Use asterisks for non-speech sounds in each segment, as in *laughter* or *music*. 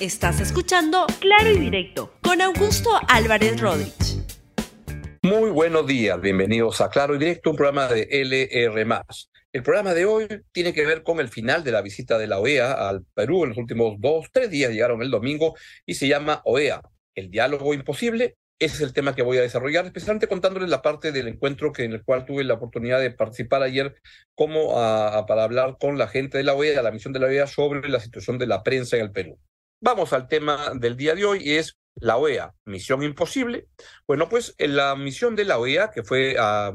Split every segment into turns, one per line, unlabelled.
Estás escuchando Claro y Directo con Augusto Álvarez Rodríguez.
Muy buenos días, bienvenidos a Claro y Directo, un programa de LR. El programa de hoy tiene que ver con el final de la visita de la OEA al Perú en los últimos dos, tres días, llegaron el domingo y se llama OEA, el diálogo imposible. Ese es el tema que voy a desarrollar, especialmente contándoles la parte del encuentro que, en el cual tuve la oportunidad de participar ayer como para hablar con la gente de la OEA, la misión de la OEA sobre la situación de la prensa en el Perú. Vamos al tema del día de hoy y es la OEA, misión imposible. Bueno, pues la misión de la OEA, que fue ah,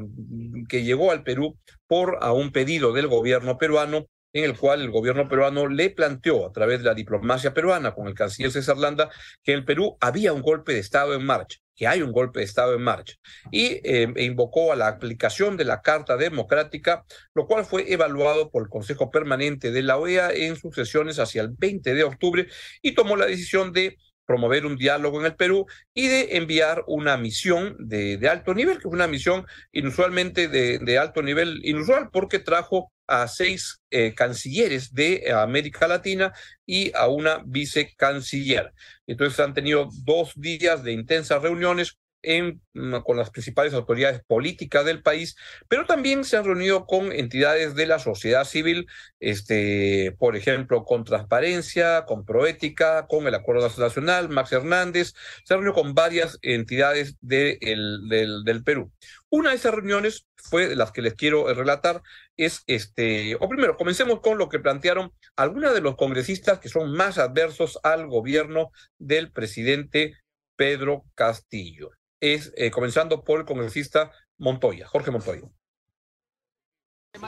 que llegó al Perú por a un pedido del gobierno peruano, en el cual el gobierno peruano le planteó a través de la diplomacia peruana con el canciller César Landa que en el Perú había un golpe de Estado en marcha que hay un golpe de Estado en marcha, y eh, e invocó a la aplicación de la Carta Democrática, lo cual fue evaluado por el Consejo Permanente de la OEA en sus sesiones hacia el 20 de octubre y tomó la decisión de promover un diálogo en el Perú y de enviar una misión de, de alto nivel, que es una misión inusualmente de, alto nivel, inusual porque trajo a seis eh, cancilleres de América Latina y a una vicecanciller. Entonces han tenido dos días de intensas reuniones Mm, con las principales autoridades políticas del país, pero también se han reunido con entidades de la sociedad civil, este, por ejemplo, con Transparencia, con Proética, con el Acuerdo Nacional, Max Hernández, se han reunido con varias entidades del, del Perú. Una de esas reuniones fue las que les quiero relatar, es este, o primero, comencemos con lo que plantearon algunos de los congresistas que son más adversos al gobierno del presidente Pedro Castillo es eh, comenzando por el congresista Montoya, Jorge Montoya.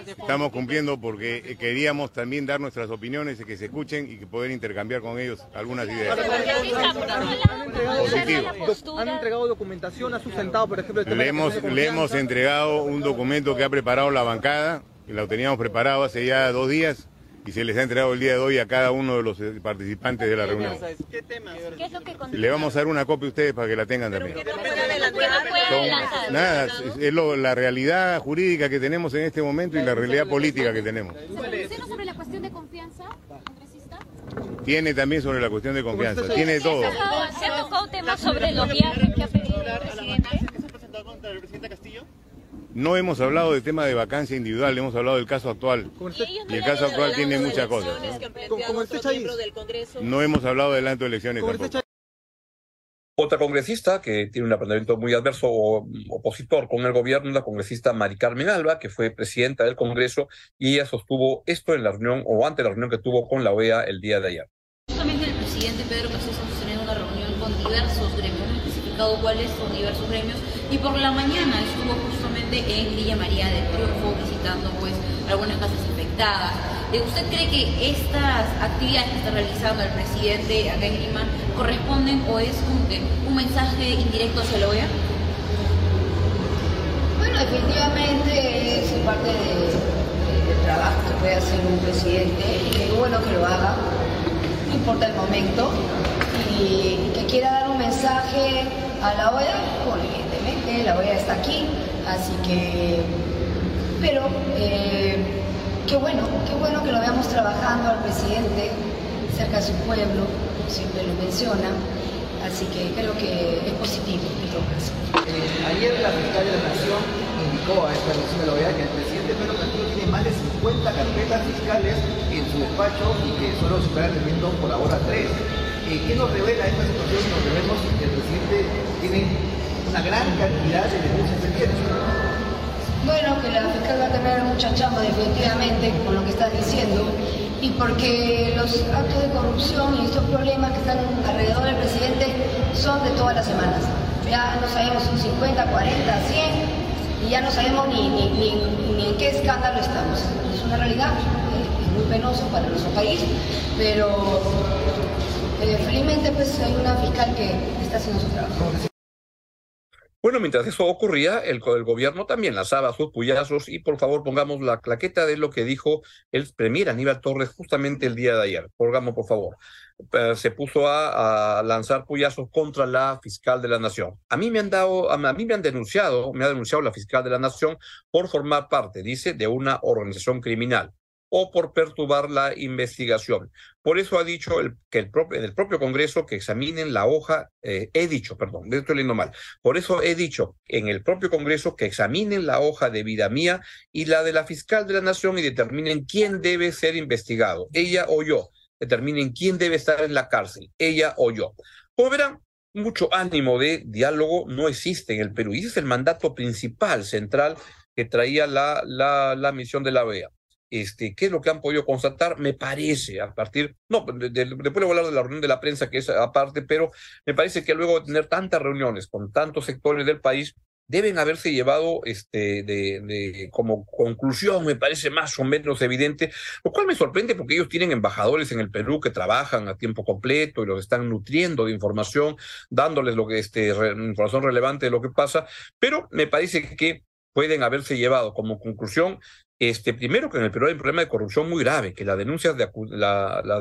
Estamos cumpliendo porque eh, queríamos también dar nuestras opiniones y que se escuchen y que poder intercambiar con ellos algunas ideas.
¿Han entregado documentación? ¿Ha sustentado, por ejemplo,
le hemos, le hemos entregado un documento que ha preparado la bancada, que lo teníamos preparado hace ya dos días, y se les ha entregado el día de hoy a cada uno de los eh, participantes de la reunión. ¿Qué temas? Le vamos a dar una copia a ustedes para que la tengan también. nada, es la realidad jurídica que tenemos en este momento y la realidad política que tenemos.
sobre la cuestión de confianza,
Tiene también sobre la cuestión de confianza, tiene todo.
¿Se ha tocado temas sobre los viajes que ha pedido el presidente?
el presidente Castillo? No hemos hablado del tema de vacancia individual, hemos hablado del caso actual. Y el caso actual tiene muchas cosas. ¿no? no hemos hablado del adelanto de elecciones tampoco.
Otra congresista que tiene un planteamiento muy adverso o opositor con el gobierno, la congresista Mari Carmen Alba, que fue presidenta del Congreso, y ella sostuvo esto en la reunión o ante la reunión que tuvo con la OEA el día de ayer.
Justamente el presidente Pedro Castillo está teniendo una reunión con diversos gremios, no especificado cuáles son diversos gremios, y por la mañana estuvo justamente en Villa María del Triunfo visitando pues algunas casas infectadas. Eh, ¿Usted cree que estas actividades que está realizando el presidente acá en Lima corresponden o es como que un mensaje indirecto hacia la OEA?
Bueno, definitivamente es parte del trabajo que puede hacer un presidente y que es bueno que lo haga, no importa el momento, y que quiera dar un a la OEA, evidentemente la OEA está aquí, así que, pero eh, qué bueno, qué bueno que lo veamos trabajando al presidente cerca de su pueblo, siempre lo menciona, así que creo que es positivo en todo.
Eh, ayer la fiscal de la Nación indicó a esta reunión de la OEA que el presidente Pedro Castillo tiene más de 50 carpetas fiscales en su despacho y que solo están atendiendo por ahora tres. Eh, ¿Qué nos revela esta situación? Nos vemos que el presidente tiene una gran cantidad de denuncias pendientes.
Bueno, que la fiscal va a tener mucha chamba definitivamente con lo que estás diciendo y porque los actos de corrupción y estos problemas que están alrededor del presidente son de todas las semanas. Ya no sabemos si 50, 40, 100 y ya no sabemos ni, ni, ni, en qué escándalo estamos. Es una realidad, es muy penoso para nuestro país, pero eh, felizmente pues hay una fiscal que está haciendo su trabajo.
Bueno, mientras eso ocurría, el, gobierno también lanzaba sus puyazos y por favor pongamos la claqueta de lo que dijo el premier Aníbal Torres justamente el día de ayer. Pongamos, por favor. Eh, se puso a, a, lanzar puyazos contra la fiscal de la nación. A mí me han dado, a mí me han denunciado, me ha denunciado la fiscal de la nación por formar parte, dice, de una organización criminal o por perturbar la investigación. Por eso ha dicho que el propio, en el propio Congreso que examinen la hoja, eh, he dicho, perdón, estoy leyendo mal, por eso he dicho en el propio Congreso que examinen la hoja de vida mía y la de la fiscal de la Nación y determinen quién debe ser investigado, ella o yo, determinen quién debe estar en la cárcel, ella o yo. Como verán, mucho ánimo de diálogo no existe en el Perú y ese es el mandato principal, central que traía la, la misión de la OEA. Este, ¿Qué es lo que han podido constatar? Me parece, a partir, no, después le voy a hablar de la reunión de la prensa, que es aparte, pero me parece que luego de tener tantas reuniones con tantos sectores del país, deben haberse llevado este, de, como conclusión, me parece más o menos evidente, lo cual me sorprende porque ellos tienen embajadores en el Perú que trabajan a tiempo completo y los están nutriendo de información, dándoles lo que este, información relevante de lo que pasa, pero me parece que pueden haberse llevado como conclusión este, primero que en el Perú hay un problema de corrupción muy grave, que las denuncias, de,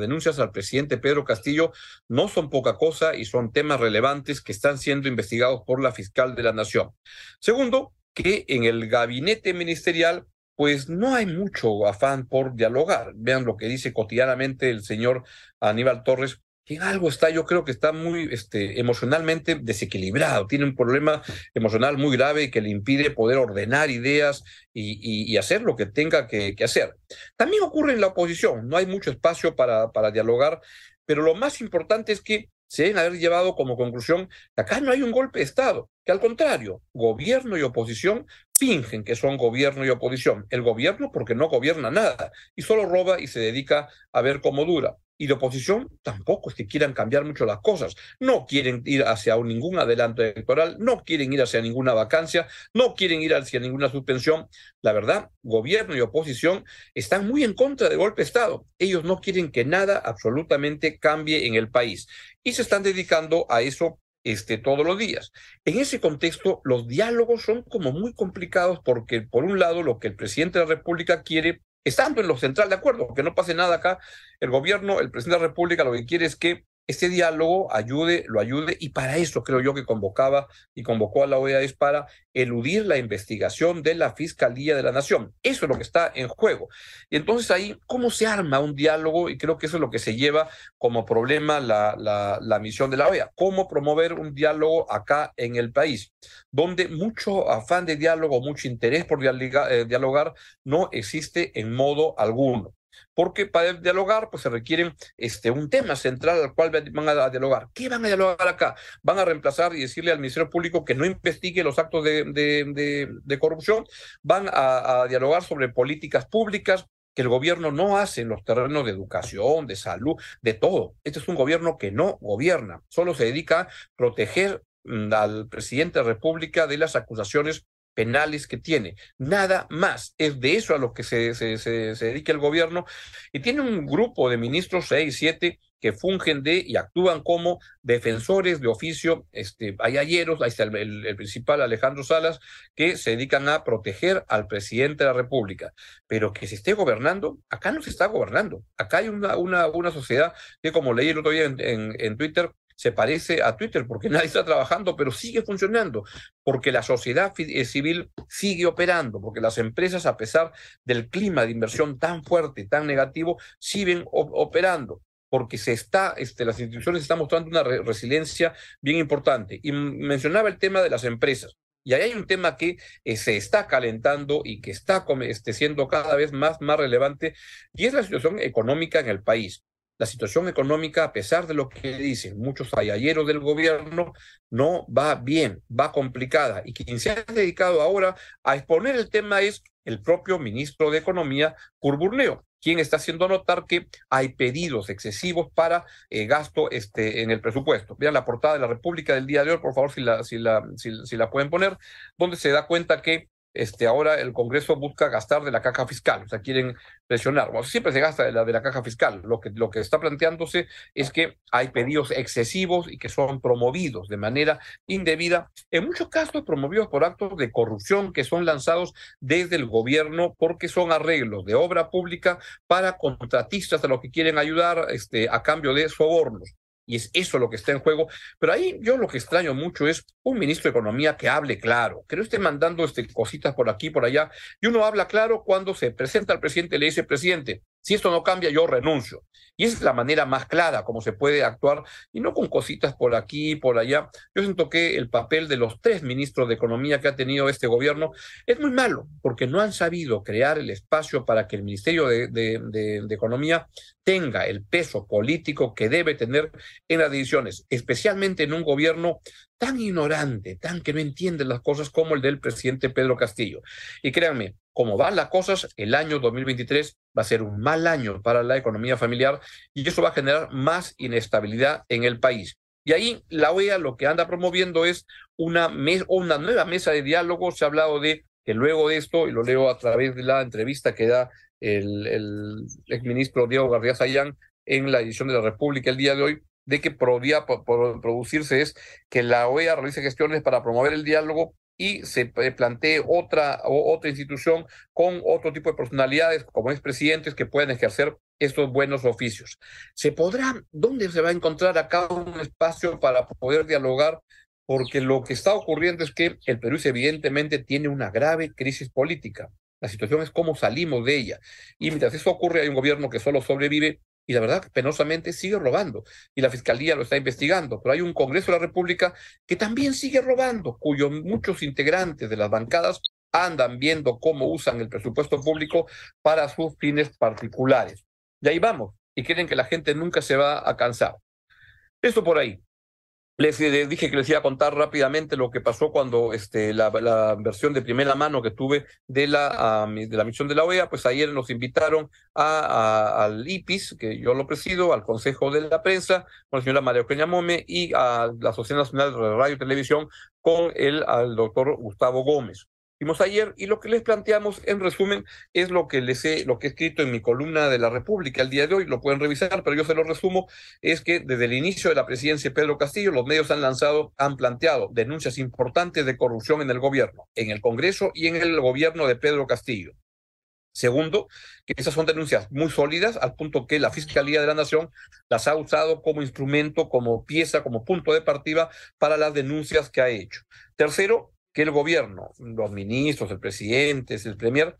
denuncias al presidente Pedro Castillo no son poca cosa y son temas relevantes que están siendo investigados por la fiscal de la Nación. Segundo, que en el gabinete ministerial pues no hay mucho afán por dialogar. Vean lo que dice cotidianamente el señor Aníbal Torres que algo está, yo creo que está muy este, emocionalmente desequilibrado, tiene un problema emocional muy grave que le impide poder ordenar ideas y, hacer lo que tenga que, que, hacer. También ocurre en la oposición, no hay mucho espacio para, para dialogar, pero lo más importante es que se deben haber llevado como conclusión que acá no hay un golpe de Estado, que al contrario, gobierno y oposición fingen que son gobierno y oposición. El gobierno porque no gobierna nada y solo roba y se dedica a ver cómo dura y la oposición tampoco es que quieran cambiar mucho las cosas. No quieren ir hacia ningún adelanto electoral, no quieren ir hacia ninguna vacancia, no quieren ir hacia ninguna suspensión. La verdad, gobierno y oposición están muy en contra del golpe de Estado. Ellos no quieren que nada absolutamente cambie en el país y se están dedicando a eso este, todos los días. En ese contexto, los diálogos son como muy complicados porque, por un lado, lo que el presidente de la República quiere estando en lo central de acuerdo, que no pase nada acá, el gobierno, el presidente de la República lo que quiere es que este diálogo ayude, lo ayude, y para eso creo yo que convocaba y convocó a la OEA es para eludir la investigación de la Fiscalía de la Nación. Eso es lo que está en juego. Y entonces ahí, ¿cómo se arma un diálogo? Y creo que eso es lo que se lleva como problema la, la, misión de la OEA. ¿Cómo promover un diálogo acá en el país? Donde mucho afán de diálogo, mucho interés por eh, dialogar no existe en modo alguno porque para dialogar pues se requiere este, un tema central al cual van a dialogar. ¿Qué van a dialogar acá? Van a reemplazar y decirle al Ministerio Público que no investigue los actos de, de, de, corrupción, van a, a dialogar sobre políticas públicas, que el gobierno no hace en los terrenos de educación, de salud, de todo. Este es un gobierno que no gobierna, solo se dedica a proteger mm, al presidente de la República de las acusaciones penales que tiene. Nada más. Es de eso a lo que se, se, se, dedica el gobierno. Y tiene un grupo de ministros, seis, siete, que fungen de y actúan como defensores de oficio, este, hay ayeros, ahí está el, principal Alejandro Salas, que se dedican a proteger al presidente de la República. Pero que se esté gobernando, acá no se está gobernando. Acá hay una, una, una sociedad que, como leí el otro día en, en Twitter, se parece a Twitter porque *laughs* nadie está trabajando, pero sigue funcionando, porque la sociedad eh, civil sigue operando, porque las empresas, a pesar del clima de inversión tan fuerte, tan negativo, siguen operando porque se está, este, las instituciones están mostrando una re resiliencia bien importante. Y mencionaba el tema de las empresas. Y ahí hay un tema que eh, se está calentando y que está este, siendo cada vez más, más relevante, y es la situación económica en el país la situación económica, a pesar de lo que dicen muchos ayalleros del gobierno, no va bien, va complicada. Y quien se ha dedicado ahora a exponer el tema es el propio ministro de Economía, Curburneo, quien está haciendo notar que hay pedidos excesivos para eh, gasto este, en el presupuesto. Vean la portada de la República del día de hoy, por favor, si la, si la, si la pueden poner, donde se da cuenta que este, ahora el Congreso busca gastar de la caja fiscal, o sea, quieren presionar. Bueno, siempre se gasta de la, de la caja fiscal. Lo que, lo que está planteándose es que hay pedidos excesivos y que son promovidos de manera indebida, en muchos casos promovidos por actos de corrupción que son lanzados desde el gobierno porque son arreglos de obra pública para contratistas a los que quieren ayudar este, a cambio de sobornos y es eso lo que está en juego. Pero ahí yo lo que extraño mucho es un ministro de Economía que hable claro, que no esté mandando este, cositas por aquí, por allá. Y uno habla claro cuando se presenta al presidente, le dice, presidente, Si esto no cambia, yo renuncio. Y esa es la manera más clara como se puede actuar y no con cositas por aquí y por allá. Yo siento que el papel de los tres ministros de Economía que ha tenido este gobierno es muy malo porque no han sabido crear el espacio para que el Ministerio de, de, Economía tenga el peso político que debe tener en las decisiones, especialmente en un gobierno tan ignorante, tan que no entiende las cosas como el del presidente Pedro Castillo. Y créanme, como van las cosas, el año 2023 va a ser un mal año para la economía familiar y eso va a generar más inestabilidad en el país. Y ahí la OEA lo que anda promoviendo es una, una nueva mesa de diálogo. Se ha hablado de que luego de esto, y lo leo a través de la entrevista que da el, el exministro Diego García Sayán en la edición de la República el día de hoy, de que podría producirse es que la OEA realice gestiones para promover el diálogo y se plantee otra, otra institución con otro tipo de personalidades, como expresidentes, que puedan ejercer estos buenos oficios. ¿Se podrá, dónde se va a encontrar acá un espacio para poder dialogar? Porque lo que está ocurriendo es que el Perú evidentemente tiene una grave crisis política. La situación es cómo salimos de ella. Y mientras eso ocurre, hay un gobierno que solo sobrevive y la verdad, penosamente sigue robando. Y la Fiscalía lo está investigando. Pero hay un Congreso de la República que también sigue robando, cuyos muchos integrantes de las bancadas andan viendo cómo usan el presupuesto público para sus fines particulares. Y ahí vamos. Y quieren que la gente nunca se va a cansar. Esto por ahí. Les dije que les iba a contar rápidamente lo que pasó cuando este, la, la versión de primera mano que tuve de la, de la misión de la OEA, pues ayer nos invitaron a, al IPIS, que yo lo presido, al Consejo de la Prensa, con la señora María Eugenia Mome y a la Sociedad Nacional de Radio y Televisión con el al doctor Gustavo Gómez ayer y lo que les planteamos en resumen es lo que les he, lo que he escrito en mi columna de la República el día de hoy, lo pueden revisar, pero yo se lo resumo, es que desde el inicio de la presidencia de Pedro Castillo, los medios han lanzado, han planteado denuncias importantes de corrupción en el gobierno, en el Congreso y en el gobierno de Pedro Castillo. Segundo, que esas son denuncias muy sólidas al punto que la Fiscalía de la Nación las ha usado como instrumento, como pieza, como punto de partida para las denuncias que ha hecho. Tercero, que el gobierno, los ministros, el presidente, el premier,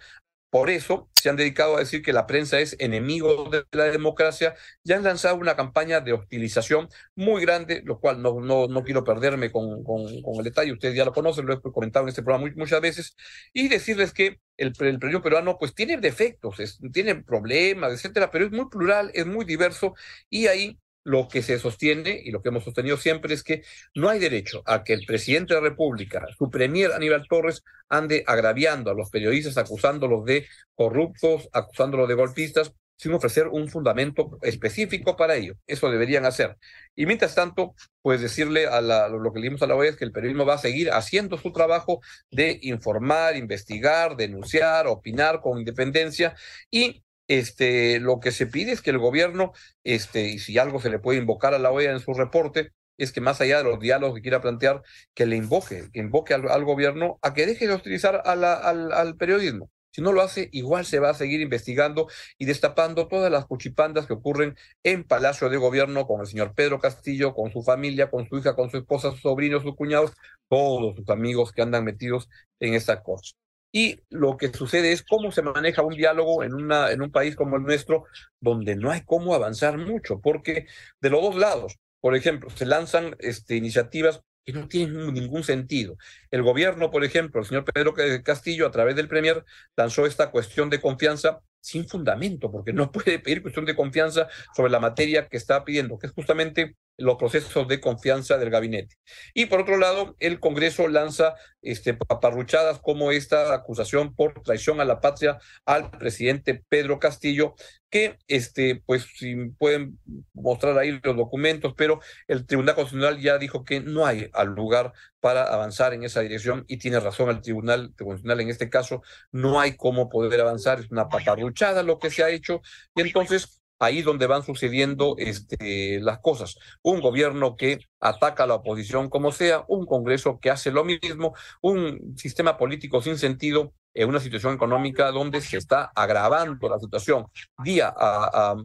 por eso se han dedicado a decir que la prensa es enemigo de la democracia y han lanzado una campaña de hostilización muy grande, lo cual no, no, no quiero perderme con, con, el detalle, ustedes ya lo conocen, lo he comentado en este programa muchas veces, y decirles que el, el peruano pues tiene defectos, tiene problemas, etcétera, pero es muy plural, es muy diverso y ahí lo que se sostiene y lo que hemos sostenido siempre es que no hay derecho a que el presidente de la República, su premier Aníbal Torres, ande agraviando a los periodistas, acusándolos de corruptos, acusándolos de golpistas, sin ofrecer un fundamento específico para ello. Eso deberían hacer. Y mientras tanto, pues decirle a la, lo que le dimos a la OEA es que el periodismo va a seguir haciendo su trabajo de informar, investigar, denunciar, opinar con independencia y este, lo que se pide es que el gobierno, este, y si algo se le puede invocar a la OEA en su reporte, es que más allá de los diálogos que quiera plantear, que le invoque, que invoque al, gobierno a que deje de utilizar al, al, periodismo. Si no lo hace, igual se va a seguir investigando y destapando todas las cuchipandas que ocurren en Palacio de Gobierno con el señor Pedro Castillo, con su familia, con su hija, con su esposa, sus sobrinos, sus cuñados, todos sus amigos que andan metidos en esta cosa. Y lo que sucede es cómo se maneja un diálogo en, una, en un país como el nuestro, donde no hay cómo avanzar mucho, porque de los dos lados, por ejemplo, se lanzan este, iniciativas que no tienen ningún sentido. El gobierno, por ejemplo, el señor Pedro Castillo, a través del Premier, lanzó esta cuestión de confianza sin fundamento, porque no puede pedir cuestión de confianza sobre la materia que está pidiendo, que es justamente los procesos de confianza del gabinete. Y por otro lado, el Congreso lanza este, paparruchadas como esta acusación por traición a la patria al presidente Pedro Castillo, que este, pues si pueden mostrar ahí los documentos, pero el Tribunal Constitucional ya dijo que no hay lugar para avanzar en esa dirección y tiene razón el Tribunal Constitucional en este caso, no hay cómo poder avanzar, es una paparruchada lo que se ha hecho y entonces ahí donde van sucediendo este, las cosas. Un gobierno que ataca a la oposición como sea, un Congreso que hace lo mismo, un sistema político sin sentido en una situación económica donde se está agravando la situación día a,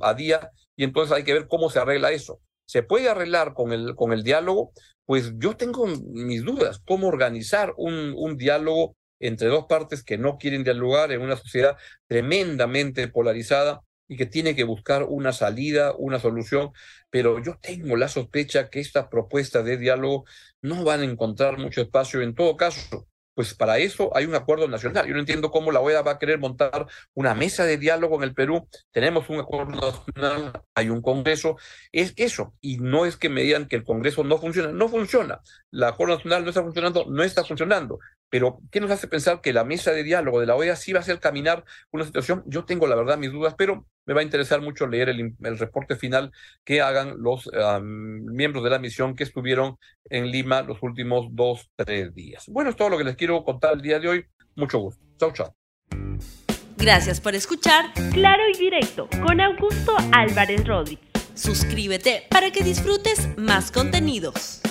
a, día y entonces hay que ver cómo se arregla eso. ¿Se puede arreglar con el, con el diálogo? Pues yo tengo mis dudas, cómo organizar un, un diálogo entre dos partes que no quieren dialogar en una sociedad tremendamente polarizada y que tiene que buscar una salida, una solución, pero yo tengo la sospecha que estas propuestas de diálogo no van a encontrar mucho espacio. En todo caso, pues para eso hay un acuerdo nacional. Yo no entiendo cómo la OEA va a querer montar una mesa de diálogo en el Perú. Tenemos un acuerdo nacional, hay un Congreso. Es eso. Y no es que me digan que el Congreso no funciona. No funciona. El acuerdo nacional no está funcionando, no está funcionando. Pero, ¿qué nos hace pensar que la mesa de diálogo de la OEA sí va a hacer caminar una situación? Yo tengo, la verdad, mis dudas, pero me va a interesar mucho leer el, reporte final que hagan los miembros de la misión que estuvieron en Lima los últimos dos, tres días. Bueno, es todo lo que les quiero contar el día de hoy. Mucho gusto. Chao, chao.
Gracias por escuchar Claro y Directo con Augusto Álvarez Rodríguez. Suscríbete para que disfrutes más contenidos.